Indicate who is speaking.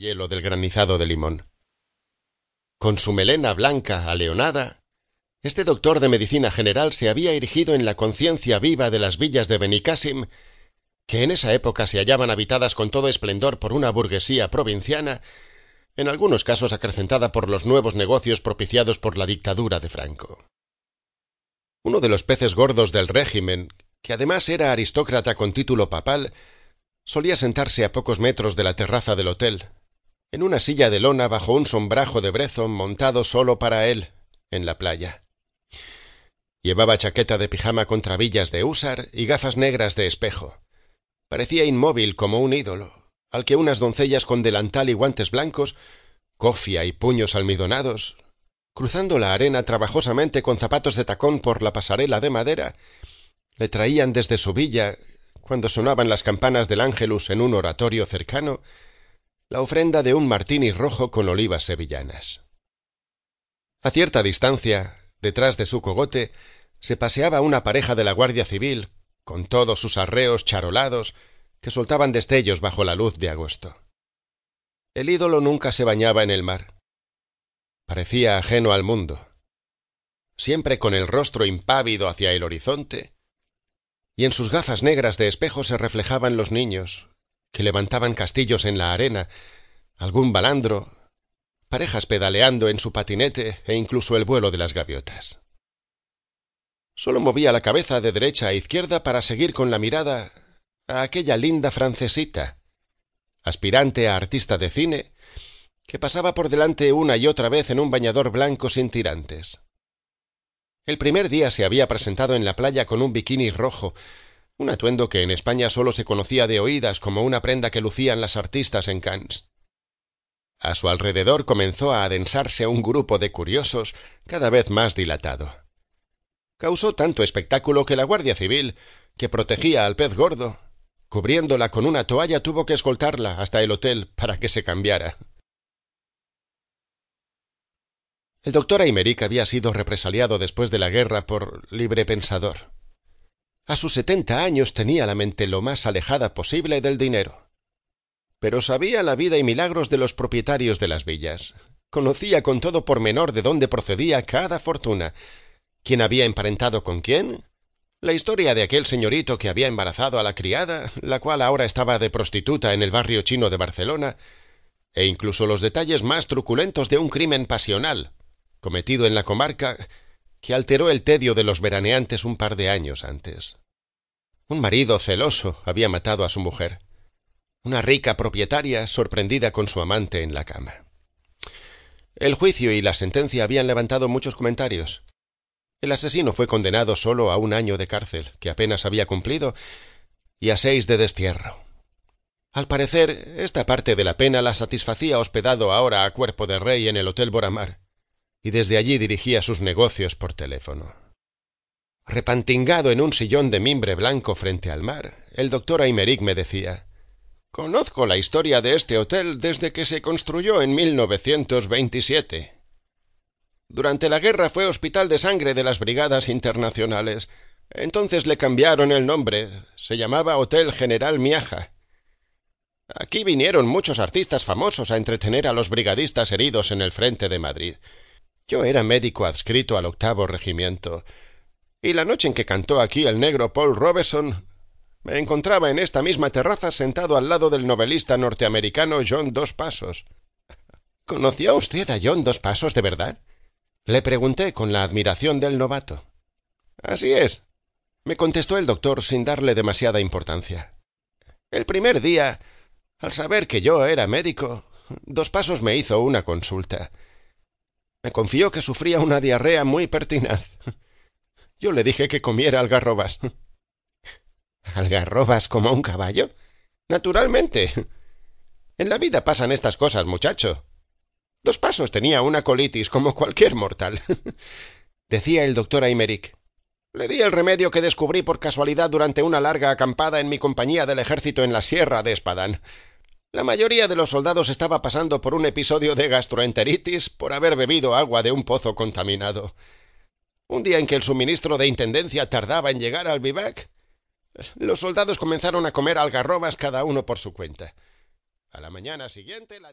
Speaker 1: hielo del granizado de limón. Con su melena blanca aleonada, este doctor de medicina general se había erigido en la conciencia viva de las villas de Benicassim, que en esa época se hallaban habitadas con todo esplendor por una burguesía provinciana, en algunos casos acrecentada por los nuevos negocios propiciados por la dictadura de Franco. Uno de los peces gordos del régimen, que además era aristócrata con título papal, solía sentarse a pocos metros de la terraza del hotel, en una silla de lona bajo un sombrajo de brezo montado solo para él, en la playa. Llevaba chaqueta de pijama con trabillas de húsar y gafas negras de espejo. Parecía inmóvil como un ídolo, al que unas doncellas con delantal y guantes blancos, cofia y puños almidonados, cruzando la arena trabajosamente con zapatos de tacón por la pasarela de madera, le traían desde su villa, cuando sonaban las campanas del ángelus en un oratorio cercano, la ofrenda de un martini rojo con olivas sevillanas. A cierta distancia, detrás de su cogote, se paseaba una pareja de la Guardia Civil, con todos sus arreos charolados, que soltaban destellos bajo la luz de agosto. El ídolo nunca se bañaba en el mar. Parecía ajeno al mundo. Siempre con el rostro impávido hacia el horizonte, y en sus gafas negras de espejo se reflejaban los niños, que levantaban castillos en la arena, algún balandro, parejas pedaleando en su patinete e incluso el vuelo de las gaviotas. Solo movía la cabeza de derecha a izquierda para seguir con la mirada a aquella linda francesita, aspirante a artista de cine, que pasaba por delante una y otra vez en un bañador blanco sin tirantes. El primer día se había presentado en la playa con un bikini rojo, un atuendo que en España solo se conocía de oídas como una prenda que lucían las artistas en Cannes. A su alrededor comenzó a adensarse un grupo de curiosos cada vez más dilatado. Causó tanto espectáculo que la Guardia Civil, que protegía al pez gordo, cubriéndola con una toalla, tuvo que escoltarla hasta el hotel para que se cambiara. El doctor Aymeric había sido represaliado después de la guerra por librepensador. A sus setenta años tenía la mente lo más alejada posible del dinero. Pero sabía la vida y milagros de los propietarios de las villas. Conocía con todo pormenor de dónde procedía cada fortuna, quién había emparentado con quién, la historia de aquel señorito que había embarazado a la criada, la cual ahora estaba de prostituta en el barrio chino de Barcelona, e incluso los detalles más truculentos de un crimen pasional, cometido en la comarca, que alteró el tedio de los veraneantes un par de años antes. Un marido celoso había matado a su mujer. Una rica propietaria sorprendida con su amante en la cama. El juicio y la sentencia habían levantado muchos comentarios. El asesino fue condenado solo a un año de cárcel, que apenas había cumplido, y a seis de destierro. Al parecer, esta parte de la pena la satisfacía hospedado ahora a cuerpo de rey en el Hotel Boramar, y desde allí dirigía sus negocios por teléfono. Repantingado en un sillón de mimbre blanco frente al mar, el doctor Aymeric me decía Conozco la historia de este hotel desde que se construyó en 1927. Durante la guerra fue hospital de sangre de las brigadas internacionales. Entonces le cambiaron el nombre. Se llamaba Hotel General Miaja. Aquí vinieron muchos artistas famosos a entretener a los brigadistas heridos en el frente de Madrid. Yo era médico adscrito al octavo regimiento, y la noche en que cantó aquí el negro Paul Robeson, me encontraba en esta misma terraza sentado al lado del novelista norteamericano John Dos Pasos. ¿Conoció usted a John Dos Pasos de verdad? Le pregunté con la admiración del novato. Así es, me contestó el doctor sin darle demasiada importancia. El primer día, al saber que yo era médico, Dos Pasos me hizo una consulta. Me confió que sufría una diarrea muy pertinaz. Yo le dije que comiera algarrobas. ¿Algarrobas como un caballo? Naturalmente. En la vida pasan estas cosas, muchacho. Dos pasos tenía una colitis como cualquier mortal. Decía el doctor Aymeric. Le di el remedio que descubrí por casualidad durante una larga acampada en mi compañía del ejército en la sierra de Espadán. La mayoría de los soldados estaba pasando por un episodio de gastroenteritis por haber bebido agua de un pozo contaminado. Un día en que el suministro de intendencia tardaba en llegar al vivac, los soldados comenzaron a comer algarrobas cada uno por su cuenta. A la mañana siguiente la